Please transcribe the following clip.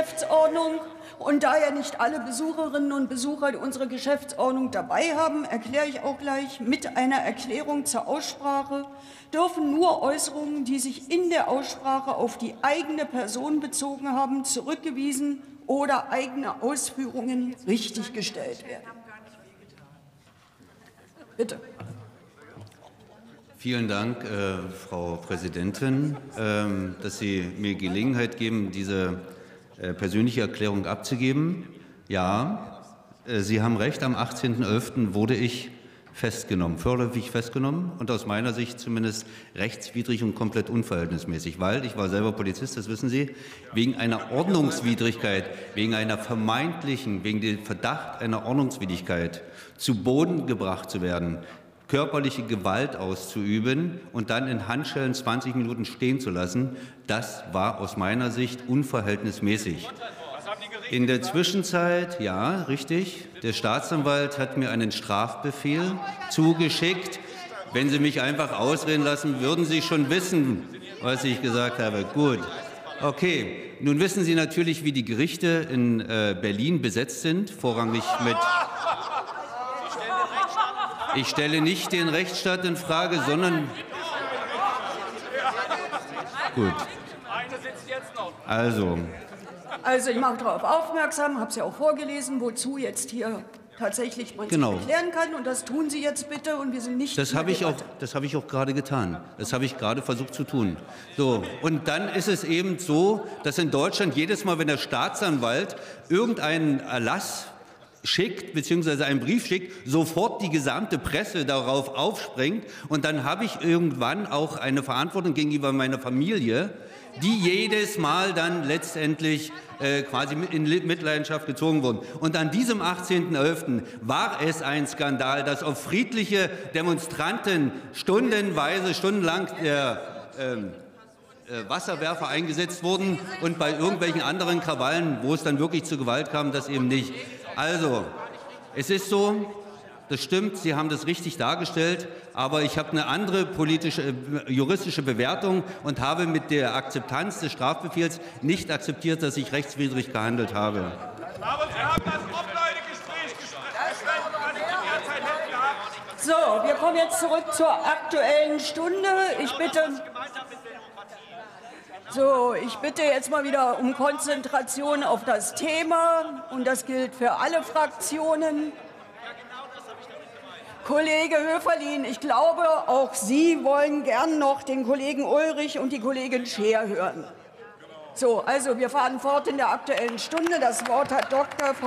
Geschäftsordnung. Und da ja nicht alle Besucherinnen und Besucher unsere Geschäftsordnung dabei haben, erkläre ich auch gleich mit einer Erklärung zur Aussprache, dürfen nur Äußerungen, die sich in der Aussprache auf die eigene Person bezogen haben, zurückgewiesen oder eigene Ausführungen richtiggestellt werden. Bitte. Vielen Dank, äh, Frau Präsidentin, ähm, dass Sie mir Gelegenheit geben, diese äh, persönliche Erklärung abzugeben. Ja, äh, Sie haben recht, am 18.11. wurde ich festgenommen, vorläufig festgenommen und aus meiner Sicht zumindest rechtswidrig und komplett unverhältnismäßig, weil ich war selber Polizist, das wissen Sie, wegen einer Ordnungswidrigkeit, wegen einer vermeintlichen, wegen dem Verdacht einer Ordnungswidrigkeit zu Boden gebracht zu werden, körperliche Gewalt auszuüben und dann in Handschellen 20 Minuten stehen zu lassen, das war aus meiner Sicht unverhältnismäßig. In der Zwischenzeit, ja, richtig, der Staatsanwalt hat mir einen Strafbefehl zugeschickt. Wenn Sie mich einfach ausreden lassen, würden Sie schon wissen, was ich gesagt habe. Gut. Okay, nun wissen Sie natürlich, wie die Gerichte in äh, Berlin besetzt sind, vorrangig mit ich stelle nicht den Rechtsstaat in Frage, sondern. Gut. Also. Also ich mache darauf aufmerksam, habe es ja auch vorgelesen, wozu jetzt hier tatsächlich man genau. erklären kann. Und das tun Sie jetzt bitte. Und wir sind nicht. Das habe ich auch. Das habe ich auch gerade getan. Das habe ich gerade versucht zu tun. So. Und dann ist es eben so, dass in Deutschland jedes Mal, wenn der Staatsanwalt irgendeinen Erlass schickt, beziehungsweise einen Brief schickt, sofort die gesamte Presse darauf aufspringt. Und dann habe ich irgendwann auch eine Verantwortung gegenüber meiner Familie, die jedes Mal dann letztendlich äh, quasi in Mitleidenschaft gezogen wurden. Und an diesem 18.11. war es ein Skandal, dass auf friedliche Demonstranten stundenweise, stundenlang der ähm, äh, Wasserwerfer eingesetzt wurden und bei irgendwelchen anderen Krawallen, wo es dann wirklich zu Gewalt kam, das eben nicht. Also, es ist so, das stimmt, Sie haben das richtig dargestellt, aber ich habe eine andere politische, äh, juristische Bewertung und habe mit der Akzeptanz des Strafbefehls nicht akzeptiert, dass ich rechtswidrig gehandelt habe. Aber Sie haben das Offline-Gespräch So, wir kommen jetzt zurück zur Aktuellen Stunde. Ich bitte. So, ich bitte jetzt mal wieder um Konzentration auf das Thema und das gilt für alle Fraktionen. Kollege Höferlin, ich glaube, auch Sie wollen gern noch den Kollegen Ulrich und die Kollegin Scheer hören. So, also wir fahren fort in der Aktuellen Stunde. Das Wort hat Dr.